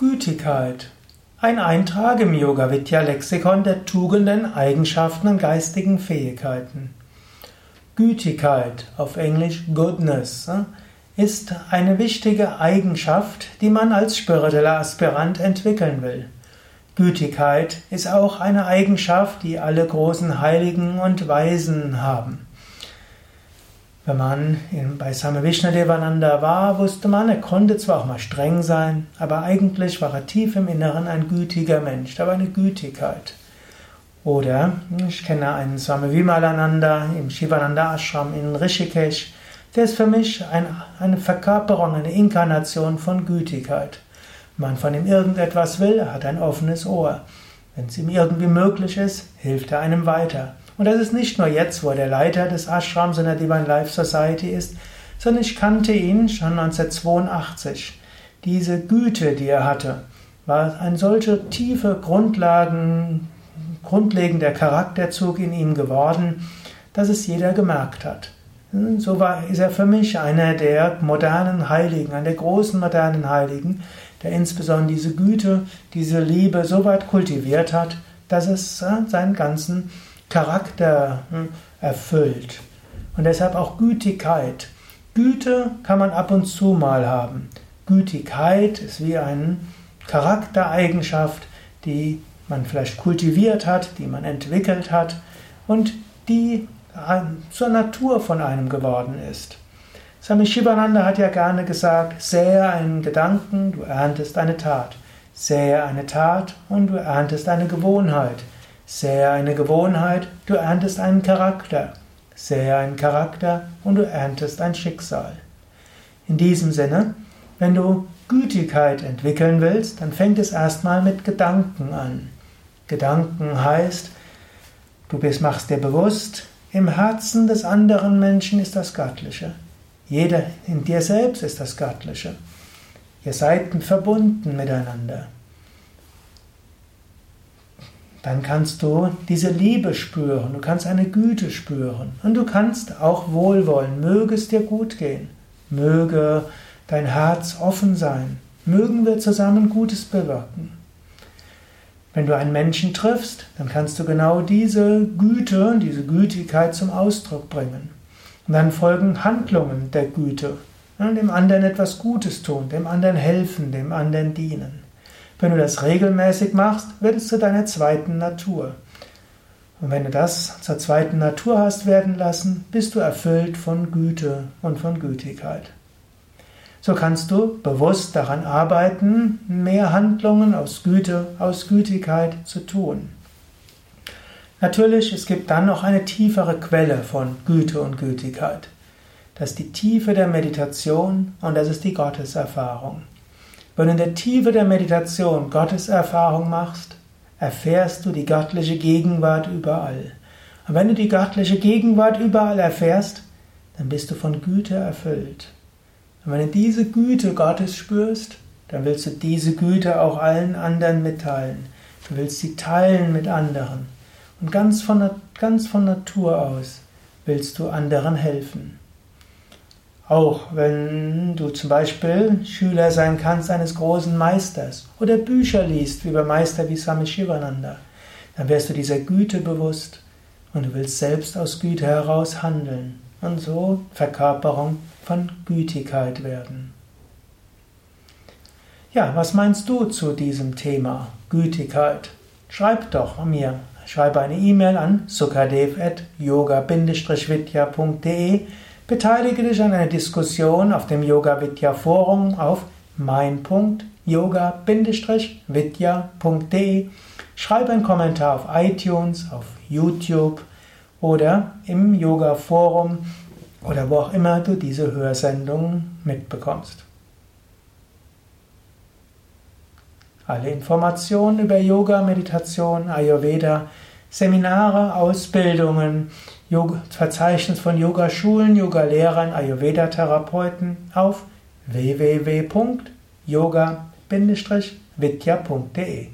Gütigkeit. Ein Eintrag im Yoga Vidya Lexikon der Tugenden, Eigenschaften und geistigen Fähigkeiten. Gütigkeit, auf Englisch Goodness, äh, ist eine wichtige Eigenschaft, die man als spiritueller Aspirant entwickeln will. Gütigkeit ist auch eine Eigenschaft, die alle großen Heiligen und Weisen haben. Wenn man bei Same Vishnadevananda war, wusste man, er konnte zwar auch mal streng sein, aber eigentlich war er tief im Inneren ein gütiger Mensch. Da war eine Gütigkeit. Oder ich kenne einen Swami Vimalananda im Shivananda Ashram in Rishikesh. Der ist für mich ein, eine Verkörperung, eine Inkarnation von Gütigkeit. Wenn man von ihm irgendetwas will, er hat ein offenes Ohr. Wenn es ihm irgendwie möglich ist, hilft er einem weiter. Und das ist nicht nur jetzt, wo er der Leiter des Ashrams in der Divine Life Society ist, sondern ich kannte ihn schon 1982. Diese Güte, die er hatte, war ein solcher tiefe Grundlagen, grundlegender Charakterzug in ihm geworden, dass es jeder gemerkt hat. So war, ist er für mich einer der modernen Heiligen, einer der großen modernen Heiligen, der insbesondere diese Güte, diese Liebe so weit kultiviert hat, dass es äh, seinen ganzen Charakter hm, erfüllt. Und deshalb auch Gütigkeit. Güte kann man ab und zu mal haben. Gütigkeit ist wie eine Charaktereigenschaft, die man vielleicht kultiviert hat, die man entwickelt hat und die zur Natur von einem geworden ist. Swami Shivananda hat ja gerne gesagt, sähe einen Gedanken, du erntest eine Tat. Sähe eine Tat und du erntest eine Gewohnheit. Sähe eine Gewohnheit, du erntest einen Charakter. Sähe einen Charakter und du erntest ein Schicksal. In diesem Sinne, wenn du Gütigkeit entwickeln willst, dann fängt es erstmal mit Gedanken an. Gedanken heißt, du bist, machst dir bewusst, im Herzen des anderen Menschen ist das Göttliche. Jeder in dir selbst ist das Göttliche. Ihr seid verbunden miteinander dann kannst du diese Liebe spüren, du kannst eine Güte spüren und du kannst auch wohlwollen, möge es dir gut gehen, möge dein Herz offen sein, mögen wir zusammen Gutes bewirken. Wenn du einen Menschen triffst, dann kannst du genau diese Güte, diese Gütigkeit zum Ausdruck bringen. Und dann folgen Handlungen der Güte, dem anderen etwas Gutes tun, dem anderen helfen, dem anderen dienen. Wenn du das regelmäßig machst, wird es zu deiner zweiten Natur. Und wenn du das zur zweiten Natur hast werden lassen, bist du erfüllt von Güte und von Gütigkeit. So kannst du bewusst daran arbeiten, mehr Handlungen aus Güte, aus Gütigkeit zu tun. Natürlich, es gibt dann noch eine tiefere Quelle von Güte und Gütigkeit. Das ist die Tiefe der Meditation und das ist die Gotteserfahrung. Wenn du in der Tiefe der Meditation Gottes Erfahrung machst, erfährst du die göttliche Gegenwart überall. Und wenn du die göttliche Gegenwart überall erfährst, dann bist du von Güte erfüllt. Und wenn du diese Güte Gottes spürst, dann willst du diese Güte auch allen anderen mitteilen. Du willst sie teilen mit anderen. Und ganz von, ganz von Natur aus willst du anderen helfen. Auch wenn du zum Beispiel Schüler sein kannst eines großen Meisters oder Bücher liest, wie bei Meister wie Swami Shivananda, dann wirst du dieser Güte bewusst und du willst selbst aus Güte heraus handeln und so Verkörperung von Gütigkeit werden. Ja, was meinst du zu diesem Thema Gütigkeit? Schreib doch mir. Schreibe eine E-Mail an sukadev.yoga-vidya.de Beteilige dich an einer Diskussion auf dem Yoga Vidya Forum auf mein.yoga-vidya.de. Schreibe einen Kommentar auf iTunes, auf YouTube oder im Yoga Forum oder wo auch immer du diese Hörsendung mitbekommst. Alle Informationen über Yoga, Meditation, Ayurveda, Seminare, Ausbildungen, Verzeichnis von Yogaschulen, Yogalehrern, Ayurveda-Therapeuten auf www.yoga-vidya.de